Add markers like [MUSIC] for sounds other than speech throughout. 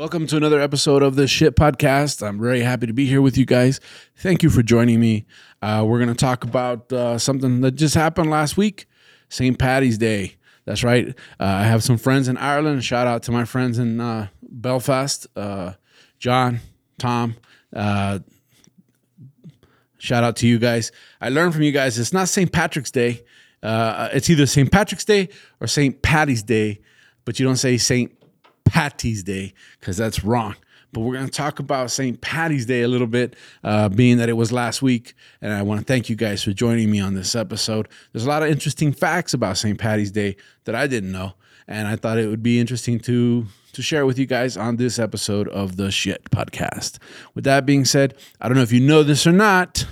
Welcome to another episode of the Shit Podcast. I'm very happy to be here with you guys. Thank you for joining me. Uh, we're going to talk about uh, something that just happened last week St. Patty's Day. That's right. Uh, I have some friends in Ireland. Shout out to my friends in uh, Belfast uh, John, Tom. Uh, shout out to you guys. I learned from you guys it's not St. Patrick's Day. it's either St. Patrick's Day or St. Patty's Day, but you don't say St. Patty's Day because that's wrong but we're going to talk about St. Patty's Day a little bit, uh, being that it was last week. And I want to thank you guys for joining me on this episode. There's a lot of interesting facts about St. Patty's Day that I didn't know, and I thought it would be interesting to to share with you guys on this episode of the Shit Podcast. With that being said, I don't know if you know this or not,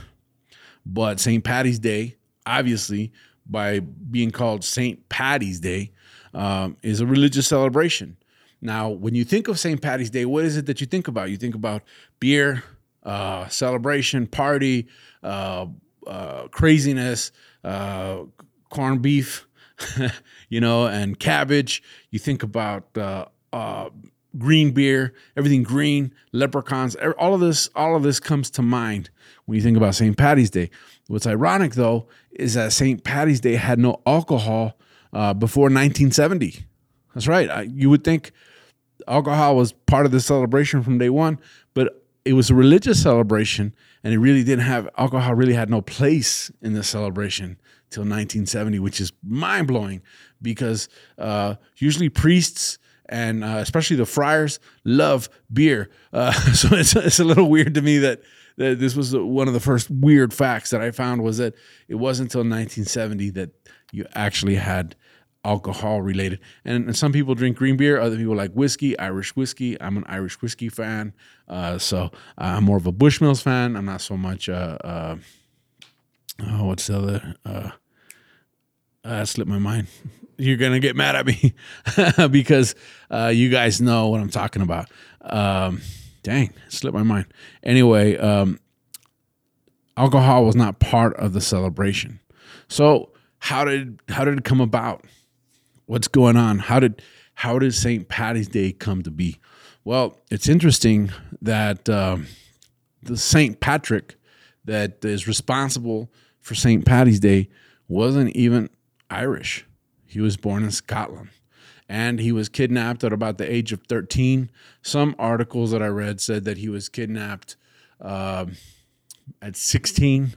but St. Patty's Day, obviously, by being called St. Patty's Day, um, is a religious celebration. Now, when you think of St. Patty's Day, what is it that you think about? You think about beer, uh, celebration, party, uh, uh, craziness, uh, corned beef, [LAUGHS] you know, and cabbage. You think about uh, uh, green beer, everything green, leprechauns. All of this, all of this comes to mind when you think about St. Patty's Day. What's ironic though is that St. Patty's Day had no alcohol before 1970. That's right. You would think alcohol was part of the celebration from day one, but it was a religious celebration, and it really didn't have alcohol. Really had no place in the celebration till 1970, which is mind blowing because uh, usually priests and uh, especially the friars love beer. Uh, [LAUGHS] so it's, it's a little weird to me that, that this was one of the first weird facts that I found was that it wasn't until 1970 that you actually had alcohol related. And, and, some people drink green beer. Other people like whiskey, Irish whiskey. I'm an Irish whiskey fan. Uh, so I'm more of a Bushmills fan. I'm not so much, uh, uh, oh, what's the other? Uh, uh, slipped my mind. [LAUGHS] You're going to get mad at me [LAUGHS] because uh, you guys know what I'm talking about. Um, dang, slipped my mind. Anyway, um, alcohol was not part of the celebration. So how did how did it come about? What's going on? How did how did St. Patty's Day come to be? Well, it's interesting that um, the St. Patrick that is responsible for St. Patty's Day wasn't even Irish. He was born in Scotland and he was kidnapped at about the age of 13. Some articles that I read said that he was kidnapped uh, at 16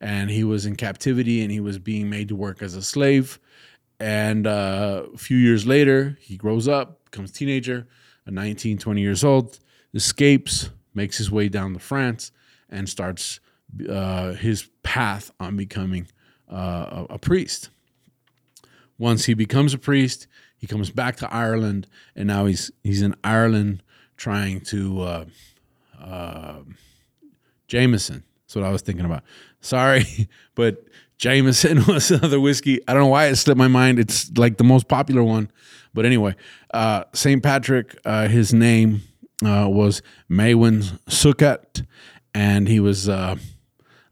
and he was in captivity and he was being made to work as a slave. And uh, a few years later, he grows up, becomes a teenager, a 19, 20 years old, escapes, makes his way down to France, and starts uh, his path on becoming uh, a, a priest. Once he becomes a priest, he comes back to Ireland, and now he's he's in Ireland trying to uh, uh, Jameson. That's what I was thinking about. Sorry, [LAUGHS] but Jameson [LAUGHS] was another whiskey. I don't know why it slipped my mind. It's like the most popular one. But anyway, uh, St. Patrick, uh, his name uh, was Maewyn Succat, and he was uh,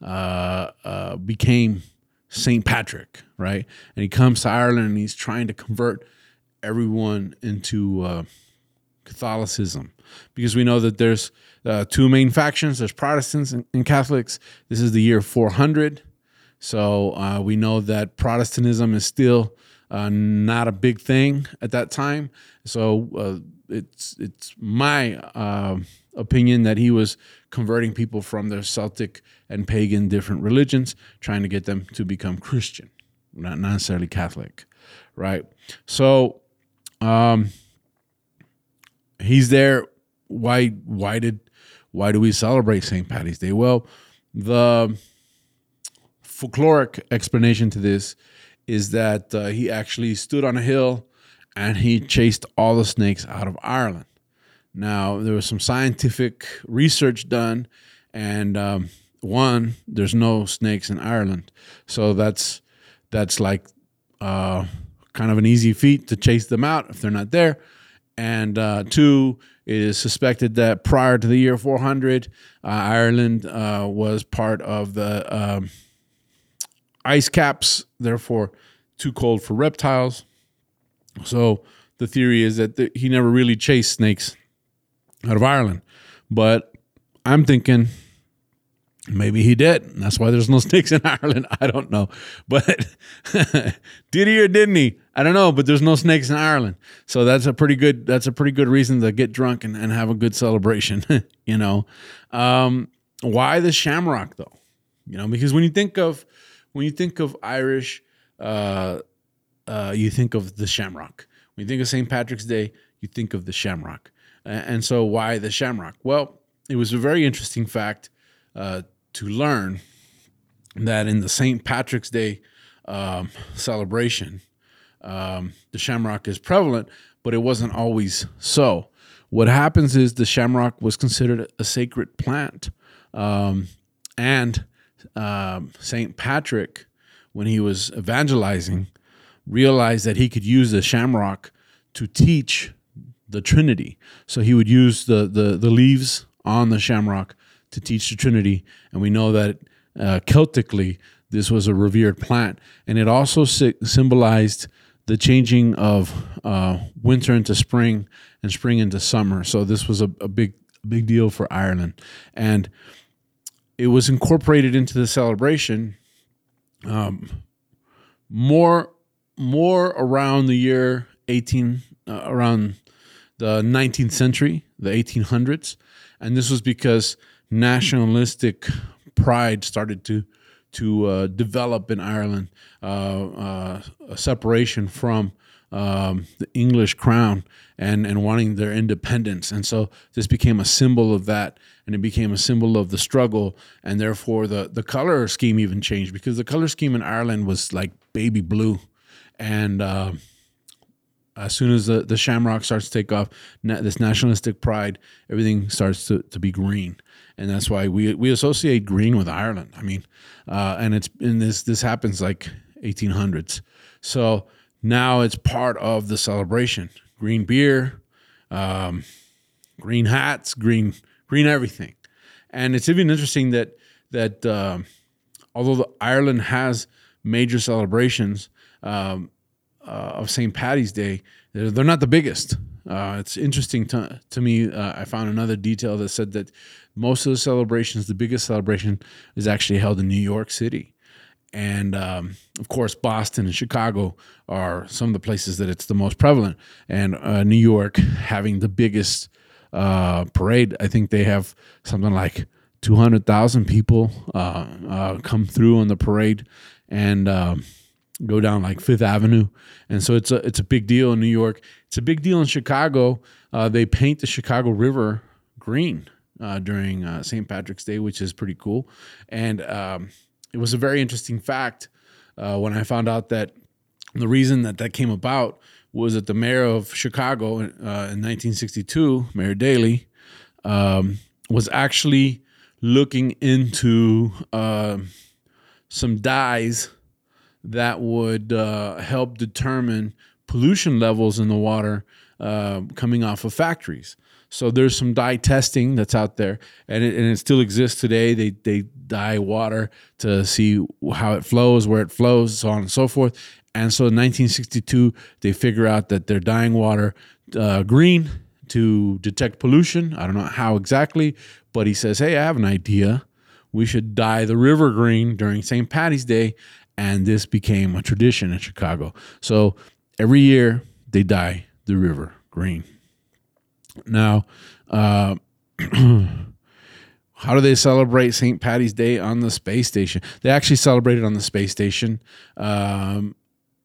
uh, uh, became St. Patrick, right? And he comes to Ireland and he's trying to convert everyone into Catholicism because we know that there's two main factions. There's Protestants and, and Catholics. This is the year 400 so uh, we know that Protestantism is still uh, not a big thing at that time. So uh, it's it's my uh, opinion that he was converting people from their Celtic and pagan different religions, trying to get them to become Christian, not necessarily Catholic, right? So um, he's there. Why? Why did? Why do we celebrate St. Patty's Day? Well, the folkloric explanation to this is that uh, he actually stood on a hill and he chased all the snakes out of Ireland. Now, there was some scientific research done, and um, one, there's no snakes in Ireland, so that's that's like uh, kind of an easy feat to chase them out if they're not there. And uh, two, it is suspected that prior to the year 400, uh, Ireland uh, was part of the um, ice caps, therefore too cold for reptiles. So the theory is that he never really chased snakes out of Ireland. But I'm thinking maybe he did. That's why there's no [LAUGHS] snakes in Ireland. I don't know. But [LAUGHS] did he or didn't he? I don't know, but there's no snakes in Ireland. So that's a pretty good that's a pretty good reason to get drunk and, and have a good celebration, [LAUGHS] you know. Um, why the shamrock though? You know, because when you think of when you think of Irish, uh, uh, you think of the shamrock. When you think of St. Patrick's Day, you think of the shamrock. And so, why the shamrock? Well, it was a very interesting fact uh, to learn that in the St. Patrick's Day um, celebration, um, the shamrock is prevalent, but it wasn't always so. What happens is the shamrock was considered a sacred plant. Um, and um, St. Patrick, when he was evangelizing, realized that he could use the shamrock to teach the Trinity. So he would use the, the, the leaves on the shamrock to teach the Trinity. And we know that uh, Celtically, this was a revered plant. And it also si- symbolized the changing of uh, winter into spring and spring into summer. So this was a, a big, big deal for Ireland. And it was incorporated into the celebration um, more more around the year 18 uh, around the 19th century the 1800s and this was because nationalistic pride started to to uh, develop in Ireland uh, uh a separation from um, the English crown and and wanting their independence, and so this became a symbol of that, and it became a symbol of the struggle, and therefore the the color scheme even changed because the color scheme in Ireland was like baby blue, and uh, as soon as the, the shamrock starts to take off, na- this nationalistic pride, everything starts to, to be green, and that's why we we associate green with Ireland. I mean, uh, and it's in this this happens like 1800s, so now it's part of the celebration. Green beer, um, green hats, green green everything, and it's even interesting that that uh, although Ireland has major celebrations, um, uh, of St. Patty's Day, they're, they're not the biggest. Uh, it's interesting to, to me. Uh, I found another detail that said that most of the celebrations, the biggest celebration, is actually held in New York City. And um, of course, Boston and Chicago are some of the places that it's the most prevalent. And uh, New York having the biggest uh, parade, I think they have something like 200,000 people uh, come through on the parade. And um, go down like Fifth Avenue, and so it's a it's a big deal in New York. It's a big deal in Chicago. Uh, they paint the Chicago River green uh, during uh, St. Patrick's Day, which is pretty cool. And um, it was a very interesting fact uh, when I found out that the reason that that came about was that the mayor of Chicago uh, in 1962, Mayor Daley, um, was actually looking into uh, some dyes that would uh, help determine pollution levels in the water uh, coming off of factories. So there's some dye testing that's out there, and it, and it still exists today. They they dye water to see how it flows, where it flows, so on and so forth. And so in 1962, they figure out that they're dyeing water uh, green to detect pollution. I don't know how exactly, but he says, "Hey, I have an idea. We should dye the river green during St. Patty's Day and this became a tradition in Chicago. So every year they dye the river green. Now, uh, [CLEARS THROAT] how do they celebrate St. Patty's Day on the space station? They actually celebrate it on the space station. Um,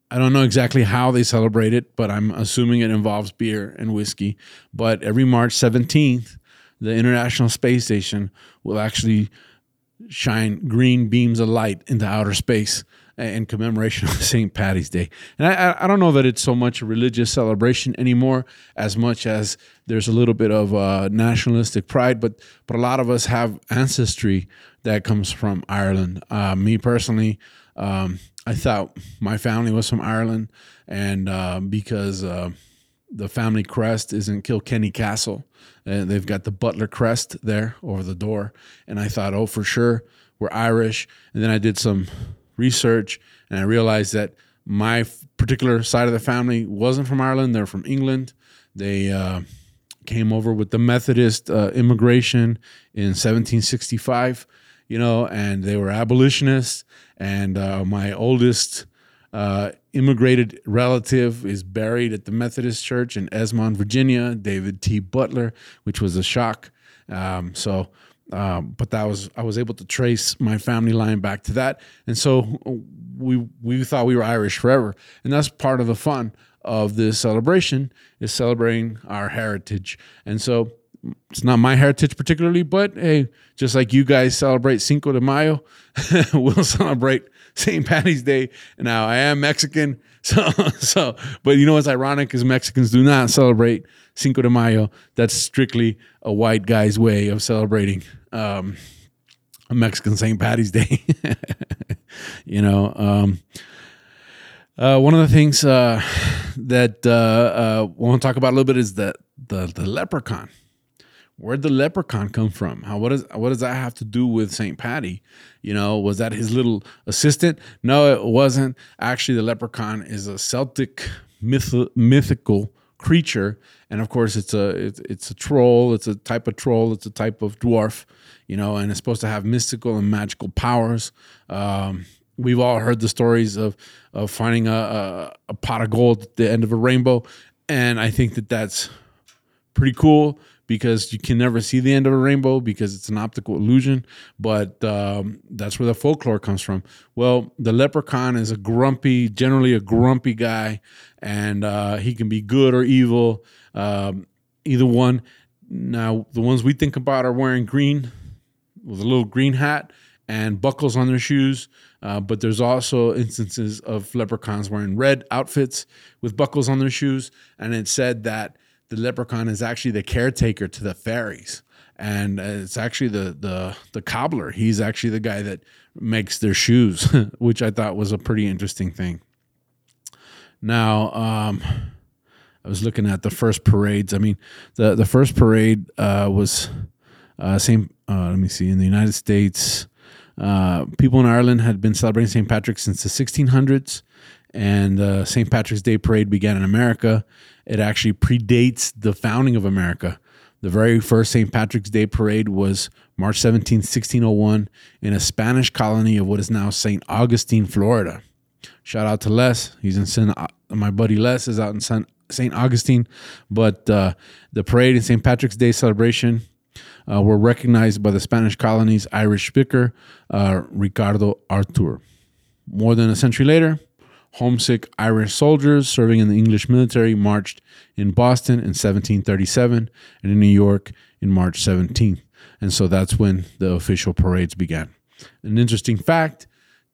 I don't know exactly how they celebrate it, but I'm assuming it involves beer and whiskey. But every March 17th, the International Space Station will actually shine green beams of light into outer space in commemoration [LAUGHS] of St. Patty's Day. And I, I don't know that it's so much a religious celebration anymore as much as there's a little bit of uh, nationalistic pride, but but a lot of us have ancestry that comes from Ireland. Uh, me personally, um, I thought my family was from Ireland, and uh, because uh, the family crest is in Kilkenny Castle, and they've got the Butler crest there over the door, and I thought, oh, for sure we're Irish. And then I did some research, and I realized that my particular side of the family wasn't from Ireland; they're from England. They uh, came over with the Methodist uh, immigration in 1765, you know, and they were abolitionists. And uh, my oldest uh, immigrated relative is buried at the Methodist Church in Esmond, Virginia, David T. Butler, which was a shock. Um, so, um, but that was I was able to trace my family line back to that, and so we we thought we were Irish forever, and that's part of the fun of this celebration is celebrating our heritage. And so it's not my heritage particularly, but hey, just like you guys celebrate Cinco de Mayo, [LAUGHS] we'll celebrate St. Patty's Day. Now I am Mexican, [LAUGHS] so so but you know what's ironic is Mexicans do not celebrate Cinco de Mayo. That's strictly a white guy's way of celebrating um, a Mexican St. Patty's Day. [LAUGHS] you know, um, uh, one of the things uh, that uh, uh, I want to talk about a little bit is the, the the leprechaun. Where'd the leprechaun come from? How what is what does that have to do with Saint Patty? You know, was that his little assistant? No, it wasn't. Actually, the leprechaun is a Celtic myth, mythical creature, and of course, it's a it's, it's a troll. It's a type of troll. It's a type of dwarf. You know, and it's supposed to have mystical and magical powers. Um, we've all heard the stories of of finding a, a, a, pot of gold at the end of a rainbow, and I think that that's pretty cool because you can never see the end of a rainbow because it's an optical illusion. But um, that's where the folklore comes from. Well, the leprechaun is a grumpy, generally a grumpy guy, and uh, he can be good or evil, um, either one. Now, the ones we think about are wearing green with a little green hat and buckles on their shoes. Uh, but there's also instances of leprechauns wearing red outfits with buckles on their shoes. And it said that the leprechaun is actually the caretaker to the fairies. And it's actually the, the, the cobbler. He's actually the guy that makes their shoes, [LAUGHS] which I thought was a pretty interesting thing. Now, um, I was looking at the first parades. I mean, the, the first parade uh, was uh, same. Uh, let me see. In the United States, uh, people in Ireland had been celebrating St. Patrick's since the 1600s, and uh, St. Patrick's Day parade began in America. It actually predates the founding of America. The very first St. Patrick's Day parade was March 17, 1601, in a Spanish colony of what is now St. Augustine, Florida. Shout out to Les. He's in San, uh, my buddy Les is out in St. Augustine. But uh, the parade and St. Patrick's Day celebration uh, were recognized by the Spanish colony's Irish speaker, uh, Ricardo Artur. More than a century later, homesick Irish soldiers serving in the English military marched in Boston in 1737 and in New York in March 17th. And so that's when the official parades began. An interesting fact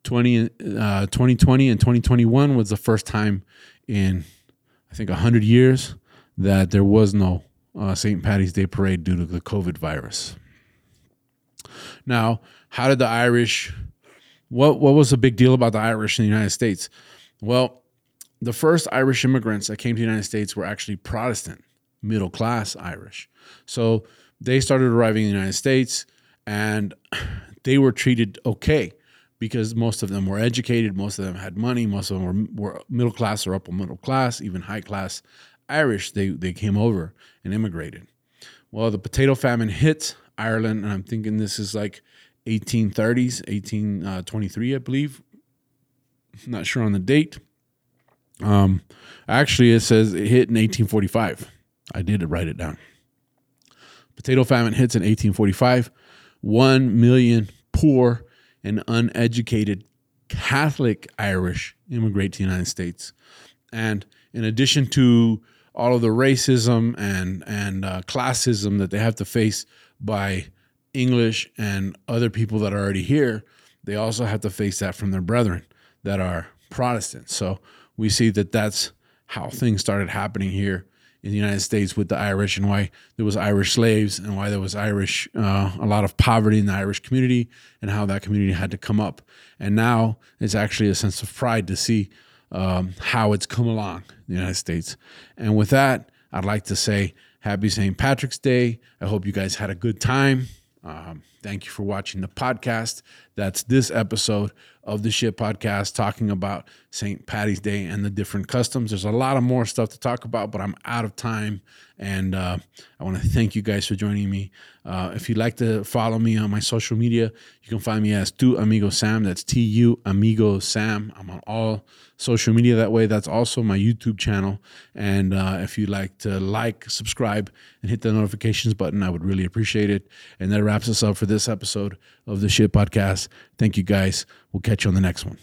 20, uh, 2020 and 2021 was the first time in, I think, 100 years that there was no uh, St. Patty's Day parade due to the COVID virus. Now, how did the Irish? What what was the big deal about the Irish in the United States? Well, the first Irish immigrants that came to the United States were actually Protestant, middle class Irish. So they started arriving in the United States, and [CLEARS THROAT] they were treated okay because most of them were educated, most of them had money, most of them were, were middle class or upper middle class, even high class Irish, they, they came over and immigrated. Well, the potato famine hit Ireland, and I'm thinking this is like 1830s, 1823, uh, I believe. Not sure on the date. Um, actually, it says it hit in 1845. I did write it down. Potato famine hits in 1845. One million poor and uneducated Catholic Irish immigrate to the United States. And in addition to all of the racism and and uh, classism that they have to face by English and other people that are already here, they also have to face that from their brethren that are Protestant. So we see that that's how things started happening here in the United States with the Irish and why there was Irish slaves and why there was Irish uh, a lot of poverty in the Irish community and how that community had to come up. And now it's actually a sense of pride to see um, how it's come along in the United States. And with that, I'd like to say happy St. Patrick's Day. I hope you guys had a good time. Um, thank you for watching the podcast. That's this episode of the Shit Podcast talking about St. Patty's Day and the different customs. There's a lot of more stuff to talk about, but I'm out of time. And uh, I want to thank you guys for joining me. Uh, if you'd like to follow me on my social media, you can find me as Tu Amigo Sam. That's T U Amigo Sam. I'm on all social media that way. That's also my YouTube channel. And uh, if you'd like to like, subscribe, and hit the notifications button, I would really appreciate it. And that wraps us up for this episode of the Shit Podcast. Thank you guys. We'll catch you on the next one.